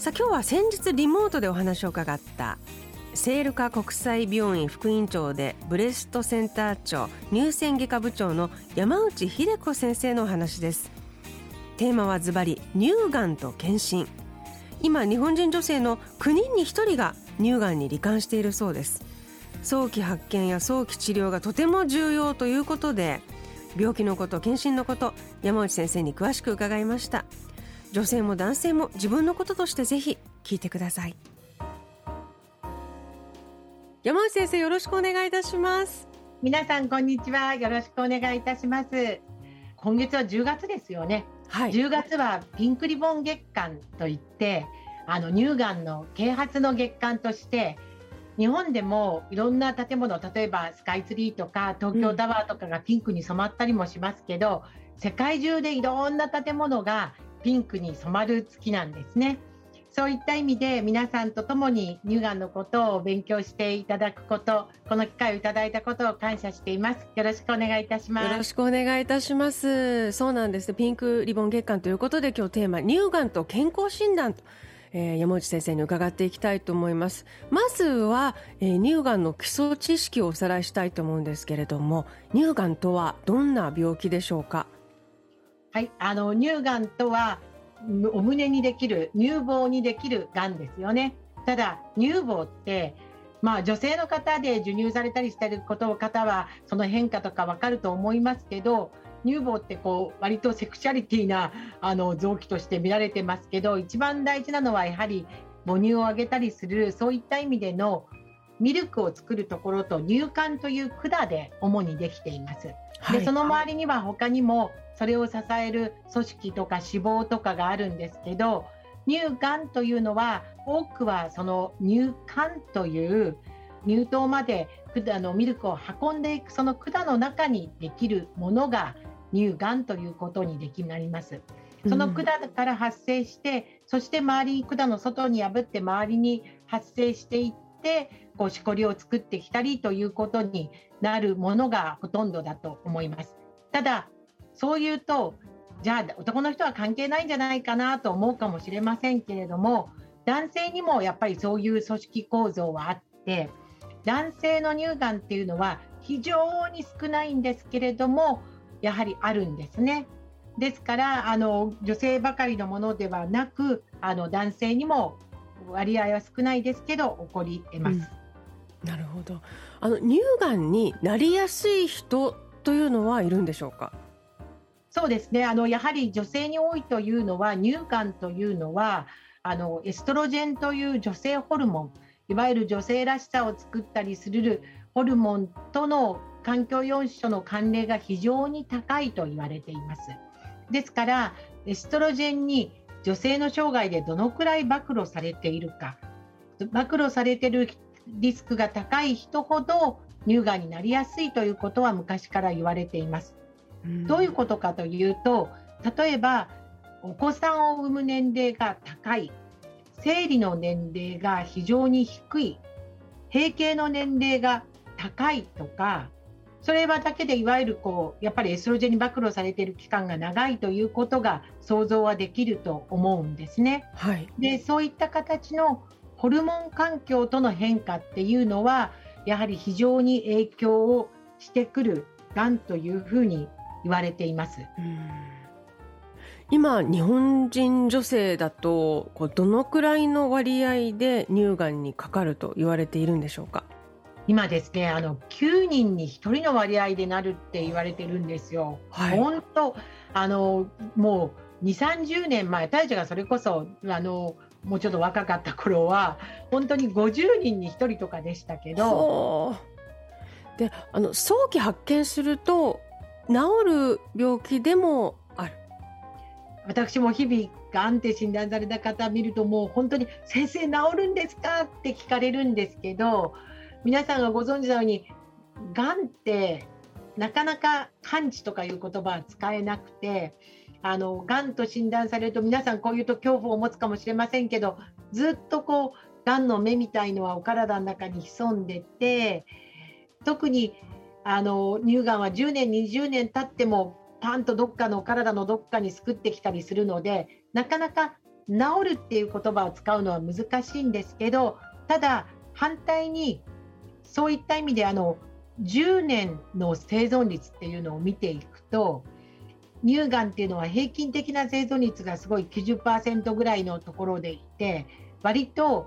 さあ今日は先日リモートでお話を伺った聖路加国際病院副院長でブレストセンター長乳腺外科部長の山内秀子先生のお話です。テーマはズバリ乳がんと検診。今日本人女性の9人に1人が乳がんに罹患しているそうです。早期発見や早期治療がとても重要ということで病気のこと検診のこと山内先生に詳しく伺いました。女性も男性も自分のこととしてぜひ聞いてください。山内先生よろしくお願いいたします。皆さんこんにちは。よろしくお願いいたします。今月は10月ですよね、はい、10月はピンクリボン月間といってあの乳がんの啓発の月間として日本でもいろんな建物例えばスカイツリーとか東京タワーとかがピンクに染まったりもしますけど、うん、世界中でいろんな建物がピンクに染まる月なんですね。そういった意味で皆さんと共に乳がんのことを勉強していただくこと、この機会をいただいたことを感謝しています。よろしくお願いいたします。よろしくお願いいたします。そうなんです。ピンクリボン月間ということで今日テーマ乳がんと健康診断と。えー、山内先生に伺っていきたいと思いますまずは、えー、乳がんの基礎知識をおさらいしたいと思うんですけれども乳がんとはどんな病気でしょうか？はい。あの乳がんとはお胸にできる乳房にできるがんですよね。ただ乳房ってまあ女性の方で授乳されたりしてること方はその変化とかわかると思いますけど乳房ってこう割とセクシャリティなあの臓器として見られてますけど一番大事なのはやはり母乳をあげたりするそういった意味でのミルクを作るところと乳管という管で主にできています。はい、でその周りには他にもそれを支える組織とか脂肪とかがあるんですけど乳がんというのは多くはその乳管という乳頭まで管のミルクを運んでいくその管の中にできるものが乳がんということにできなります。その管から発生して、うん、そして周り管の外に破って周りに発生していってこうしこりを作ってきたりということになるものがほとんどだと思います。ただそう言うとじゃあ男の人は関係ないんじゃないかなと思うかもしれませんけれども男性にもやっぱりそういう組織構造はあって男性の乳がんっていうのは非常に少ないんですけれどもやはりあるんですね。ですからあの女性ばかりのものではなくあの男性にも割合は少ないですけど起こり得ます。うん、なるほどあの乳がんになりやすい人というのはいるんでしょうか？そうですねあのやはり女性に多いというのは乳がんというのはあのエストロジェンという女性ホルモンいわゆる女性らしさを作ったりするホルモンとの環境要素の関連が非常に高いと言われています。ですからエストロジェンに女性の生涯でどのくらい暴露されているか。暴露されているリスクが高い人ほど乳がんになりやすいということは昔から言われています。どういうことかというと例えばお子さんを産む年齢が高い。生理の年齢が非常に低い。閉経の年齢が高いとかそれはだけでいわゆるこうやっぱりエストロゲンに暴露されている期間が長いということが想像はできると思うんですね。はい、でそういった形のホルモン環境との変化っていうのはやはり非常に影響をしてくるがんというふうに言われています。今日本人女性だとこうどのくらいの割合で乳がんにかかると言われているんでしょうか？今ですねあの9人に1人の割合でなるって言われてるんですよ。はい、本当あのもう2 3 0年前大社がそれこそあのもうちょっと若かった頃は本当に50人に1人とかでしたけど。であの早期発見すると治る病気でもある私も日々がんって診断された方見るともう本当に「先生治るんですか?」って聞かれるんですけど皆さんがご存知のようにがんってなかなか完治とかいう言葉は使えなくてあのがんと診断されると皆さんこういうと恐怖を持つかもしれませんけどずっとこうがんの目みたいのはお体の中に潜んでて特にあの乳がんは10年20年経ってもパンとどっかの体のどっかにすくってきたりするのでなかなか治るっていう言葉を使うのは難しいんですけどただ反対にそういった意味であの10年の生存率っていうのを見ていくと乳がんっていうのは平均的な生存率がすごい90%ぐらいのところでいて割と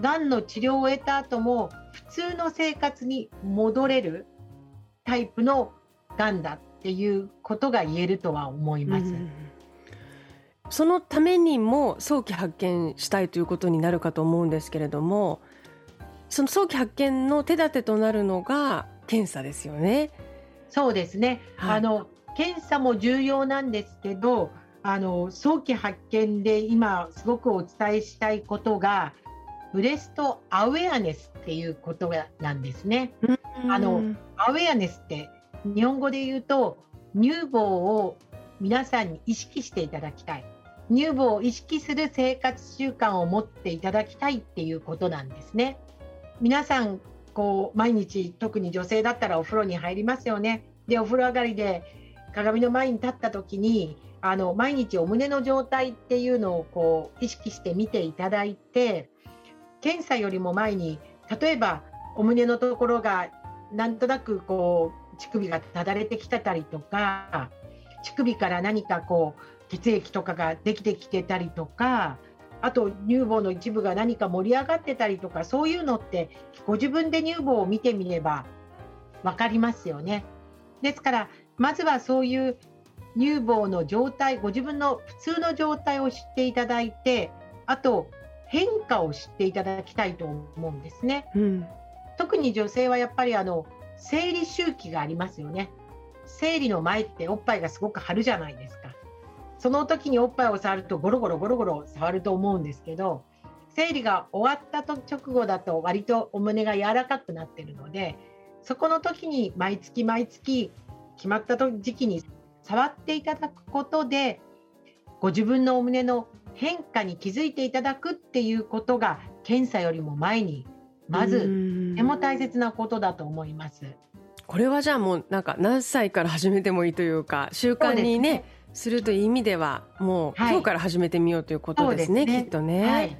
がんの治療を終えた後も普通の生活に戻れるタイプのがんだっていうことが言えるとは思います。そのためにも早期発見したいということになるかと思うんですけれどもその早期発見の手立てとなるのが検査ですよね。そうですね、はい、あの検査も重要なんですけどあの早期発見で今すごくお伝えしたいことがブレストアウェアネスっていうことなんですね。あのアウェアネスって日本語で言うと乳房を皆さんに意識していただきたい乳房を意識する生活習慣を持っていただきたいっていうことなんですね。皆さんこう毎日特に女性だったらお風呂に入りますよね。でお風呂上がりで鏡の前に立った時にあの毎日お胸の状態っていうのをこう意識して見ていただいて検査よりも前に例えばお胸のところがなんとなくこう乳首がただれてきてたりとか乳首から何かこう血液とかができてきてたりとかあと乳房の一部が何か盛り上がってたりとかそういうのってご自分で乳房を見てみれば分かりますよね。ですからまずはそういう乳房の状態ご自分の普通の状態を知っていただいてあと変化を知っていただきたいと思うんですね。うん、特に女性はやっぱりあの生理周期がありますよね。生理の前っておっぱいがすごく張るじゃないですか。その時におっぱいを触るとゴロゴロゴロゴロ触ると思うんですけど生理が終わった直後だと割とお胸が柔らかくなってるのでそこの時に毎月毎月決まった時期に触っていただくことでご自分のお胸の変化に気づいていただくっていうことが検査よりも前にまずとても大切なことだと思います。これはじゃあもうなんか何歳から始めてもいいというか習慣にねするという意味ではもう、今日から始めてみようということですね、ね、きっとね。はい、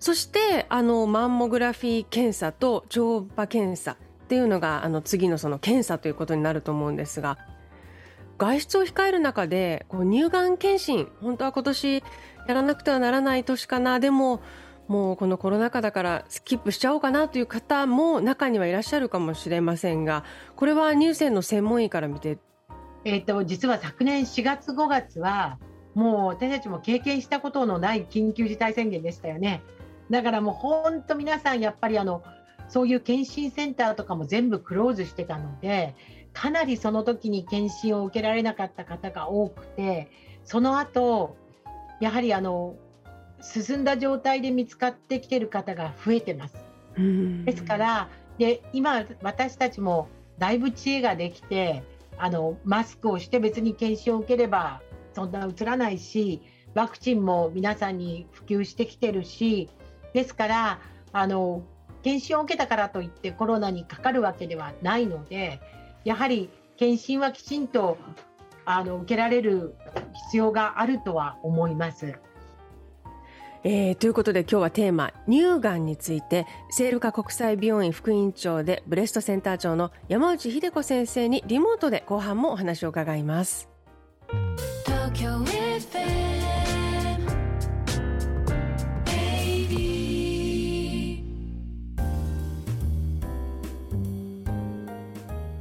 そしてあのマンモグラフィー検査と超音波検査っていうのがあの次のその検査ということになると思うんですが外出を控える中でこう乳がん検診本当は今年やらなくてはならない年かなでももうこのコロナ禍だからスキップしちゃおうかなという方も中にはいらっしゃるかもしれませんがこれは乳腺の専門医から見てえーと、実は昨年4月5月はもう私たちも経験したことのない緊急事態宣言でしたよね。だからもう本当皆さんやっぱりあのそういう検診センターとかも全部クローズしてたのでかなりその時に検診を受けられなかった方が多くてその後やはりあの進んだ状態で見つかってきてる方が増えてます。ですからで今私たちもだいぶ知恵ができてあのマスクをして別に検診を受ければそんなうつらないしワクチンも皆さんに普及してきてるしですからあの検診を受けたからといってコロナにかかるわけではないのでやはり検診はきちんとあの受けられる必要があるとは思います。えー、ということで今日はテーマ乳がんについて聖路加国際病院副院長でブレストセンター長の山内秀子先生にリモートで後半もお話を伺います。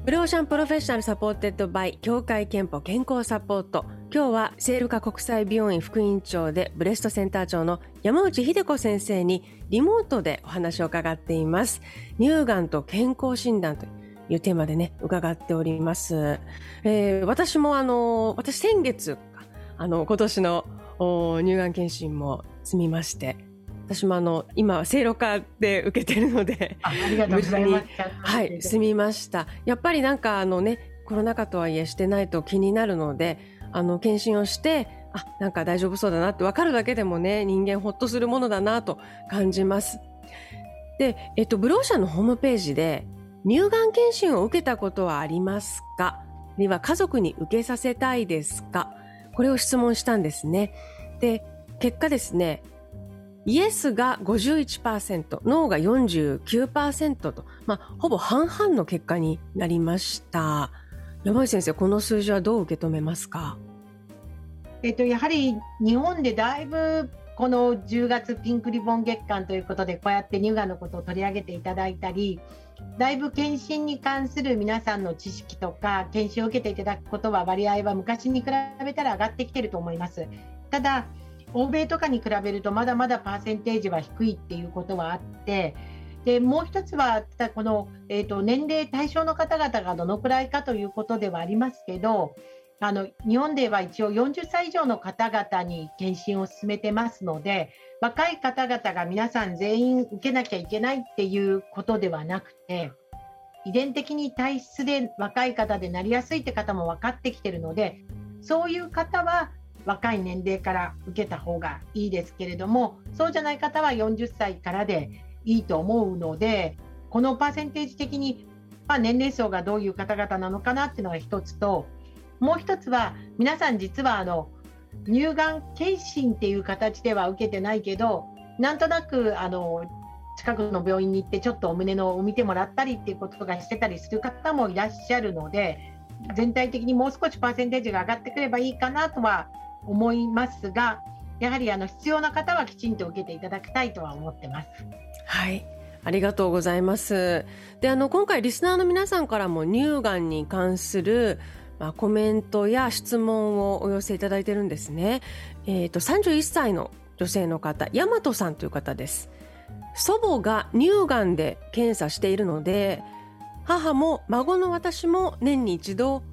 Blue Ocean Professional supported by 協会けんぽ健康サポート今日は聖路加国際病院副院長でブレストセンター長の山内英子先生にリモートでお話を伺っています。乳がんと健康診断というテーマでね伺っております、えー、私もあの私先月あの今年の乳がん検診も済みまして私もあの今は聖路加で受けてるのでありがとうございます。はい。済みました。やっぱりなんかあのねコロナ禍とはいえしてないと気になるのであの検診をしてあなんか大丈夫そうだなって分かるだけでもね人間ほっとするものだなと感じますで、えっと、ブローシャのホームページで乳がん検診を受けたことはありますか？には家族に受けさせたいですか？これを質問したんですね。で、結果ですね、イエスが51%、ノーが49%と、まあ、ほぼ半々の結果になりました。山井先生、この数字はどう受け止めますか？えっと、やはり日本でだいぶこの10月ピンクリボン月間ということでこうやって乳がんのことを取り上げていただいたりだいぶ検診に関する皆さんの知識とか検診を受けていただくことは割合は昔に比べたら上がってきてると思います。ただ欧米とかに比べるとまだまだパーセンテージは低いっていうことはあってでもう一つはこの、えーと、年齢対象の方々がどのくらいかということではありますけどあの日本では一応40歳以上の方々に検診を進めてますので若い方々が皆さん全員受けなきゃいけないっていうことではなくて遺伝的に体質で若い方でなりやすいって方も分かってきてるのでそういう方は若い年齢から受けた方がいいですけれどもそうじゃない方は40歳からでいいと思うのでこのパーセンテージ的に、まあ、年齢層がどういう方々なのかなっていうのが一つともう一つは皆さん実はあの乳がん検診っていう形では受けてないけどなんとなくあの近くの病院に行ってちょっとお胸のを見てもらったりっていうことがしてたりする方もいらっしゃるので全体的にもう少しパーセンテージが上がってくればいいかなとは思いますがやはりあの必要な方はきちんと受けていただきたいとは思ってます。はいありがとうございます。で、あの、今回リスナーの皆さんからも乳がんに関する、まあ、コメントや質問をお寄せいただいてるんですね。えっ、ー、と、31歳の女性の方、大和さんという方です。祖母が乳がんで検査しているので、母も孫の私も年に一度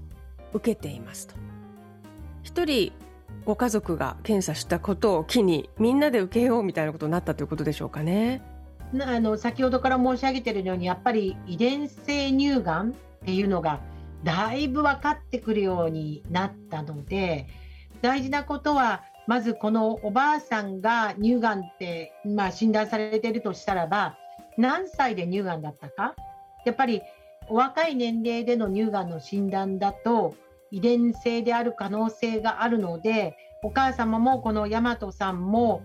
受けていますと。一人ご家族が検査したことを機にみんなで受けようみたいなことになったということでしょうかね。あの先ほどから申し上げているようにやっぱり遺伝性乳がんっていうのがだいぶ分かってくるようになったので大事なことはまずこのおばあさんが乳がんって、まあ、診断されているとしたらば何歳で乳がんだったか？やっぱりお若い年齢での乳がんの診断だと遺伝性である可能性があるのでお母様もこの大和さんも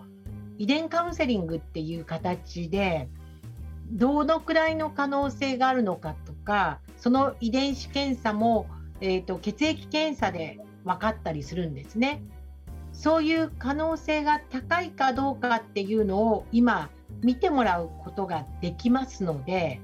遺伝カウンセリングっていう形でどのくらいの可能性があるのかとかその遺伝子検査も、えーと、血液検査で分かったりするんですね。そういう可能性が高いかどうかっていうのを今見てもらうことができますので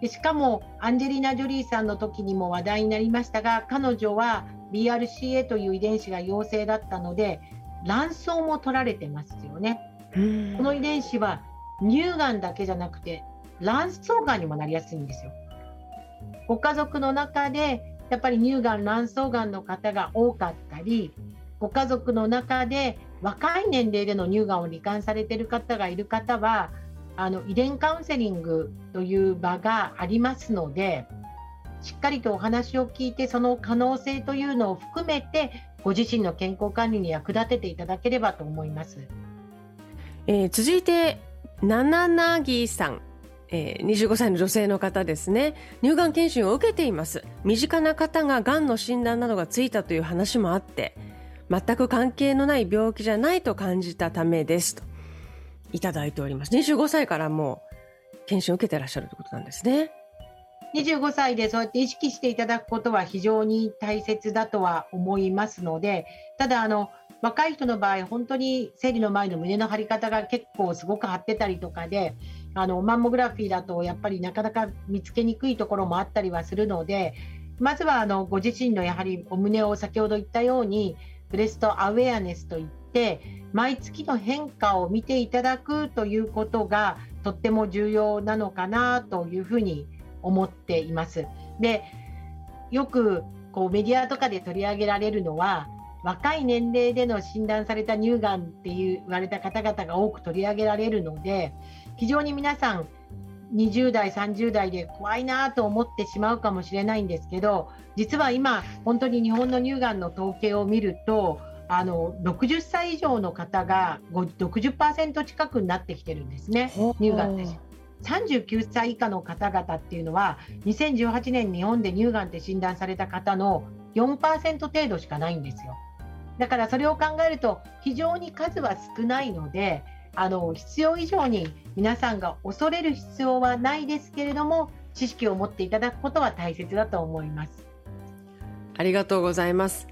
でしかもアンジェリーナ・ジョリーさんの時にも話題になりましたが彼女は BRCA という遺伝子が陽性だったので卵巣も取られてますよね。この遺伝子は乳がんだけじゃなくて卵巣がんにもなりやすいんですよ。ご家族の中でやっぱり乳がん卵巣がんの方が多かったりご家族の中で若い年齢での乳がんを罹患されている方がいる方はあの遺伝カウンセリングという場がありますのでしっかりとお話を聞いてその可能性というのを含めてご自身の健康管理に役立てていただければと思います。えー、続いてなななぎさん。えー、25歳の女性の方ですね。乳がん検診を受けています。身近な方ががんの診断などがついたという話もあって全く関係のない病気じゃないと感じたためですと。いただいております。25歳からもう検診を受けてらっしゃるということなんですね。25歳でそうやって意識していただくことは非常に大切だとは思いますので、ただあの、若い人の場合、本当に生理の前の胸の張り方が結構すごく張ってたりとかで、あのマンモグラフィーだとやっぱりなかなか見つけにくいところもあったりはするので、まずはあのご自身のやはりお胸を先ほど言ったように、ブレストアウェアネスといって、毎月の変化を見ていただくということがとっても重要なのかなというふうに思っています。でよくこうメディアとかで取り上げられるのは若い年齢での診断された乳がんって言われた方々が多く取り上げられるので非常に皆さん20代30代で怖いなと思ってしまうかもしれないんですけど実は今本当に日本の乳がんの統計を見るとあの60歳以上の方が60%近くになってきてるんですね乳がんって。39歳以下の方々っていうのは2018年日本で乳がんって診断された方の4%程度しかないんですよ。だからそれを考えると非常に数は少ないのであの必要以上に皆さんが恐れる必要はないですけれども知識を持っていただくことは大切だと思います。ありがとうございます。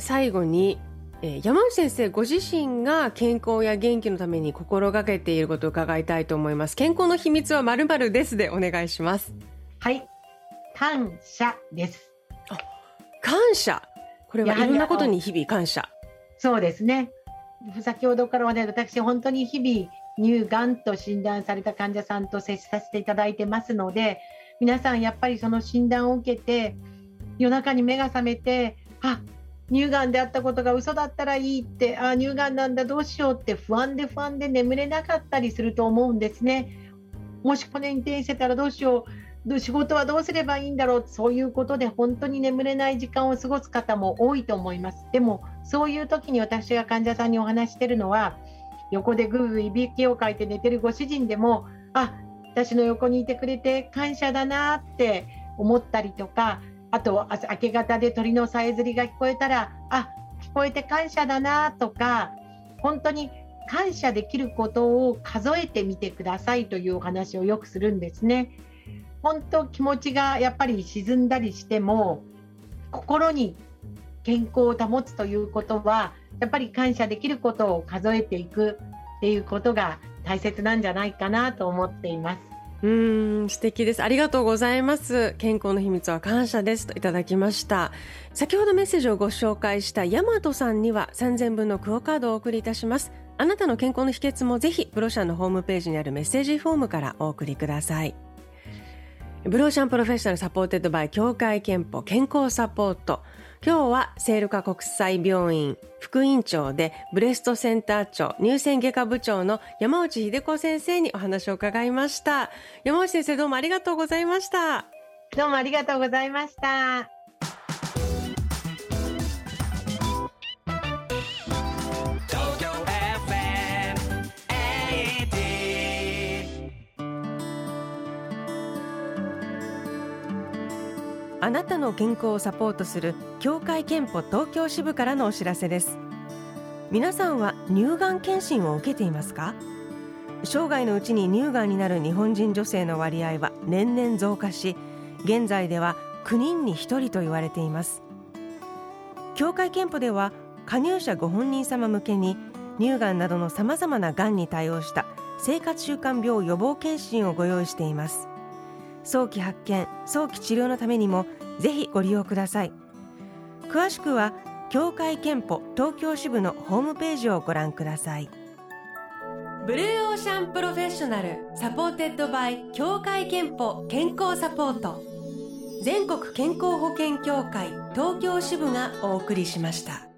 最後に、えー、山内先生ご自身が健康や元気のために心がけていることを伺いたいと思います。健康の秘密はまるまるですでお願いします。はい、感謝です。感謝。これはいろんなことに日々感謝。そうですね。先ほどからはね、私、本当に日々、乳がんと診断された患者さんと接しさせていただいてますので、皆さん、やっぱりその診断を受けて、夜中に目が覚めて、あ乳がんであったことが嘘だったらいいって、あ乳がんなんだ、どうしようって不安で不安で眠れなかったりすると思うんですね。もしこれに転してたらどうしよう。仕事はどうすればいいんだろうそういうことで本当に眠れない時間を過ごす方も多いと思いますでもそういう時に私が患者さんにお話してるのは横でぐーぐーいびきをかいて寝てるご主人でもあ私の横にいてくれて感謝だなって思ったりとかあと明け方で鳥のさえずりが聞こえたらあ聞こえて感謝だなとか本当に感謝できることを数えてみてくださいというお話をよくするんですね。本当気持ちがやっぱり沈んだりしても心に健康を保つということはやっぱり感謝できることを数えていくっていうことが大切なんじゃないかなと思っています。うん素敵です。ありがとうございます。健康の秘密は感謝ですといただきました。先ほどメッセージをご紹介した大和さんには3000分のクオカードをお送りいたします。あなたの健康の秘訣もぜひプロシャンのホームページにあるメッセージフォームからお送りください。Blue Ocean Professional supported by 協会けんぽ健康サポート。今日は聖路加国際病院副院長でブレストセンター長乳腺外科部長の山内英子先生にお話を伺いました。山内先生どうもありがとうございました。どうもありがとうございました。あなたの健康をサポートする協会憲法東京支部からのお知らせです。皆さんは乳がん検診を受けていますか？生涯のうちに乳がんになる日本人女性の割合は年々増加し現在では9人に1人と言われています。協会憲法では加入者ご本人様向けに乳がんなどのさまざまながんに対応した生活習慣病予防検診をご用意しています。早期発見早期治療のためにもぜひご利用ください。詳しくは協会けんぽ東京支部のホームページをご覧ください。 Blue Ocean Professional supported by 協会けんぽ健康サポート。全国健康保険協会東京支部がお送りしました。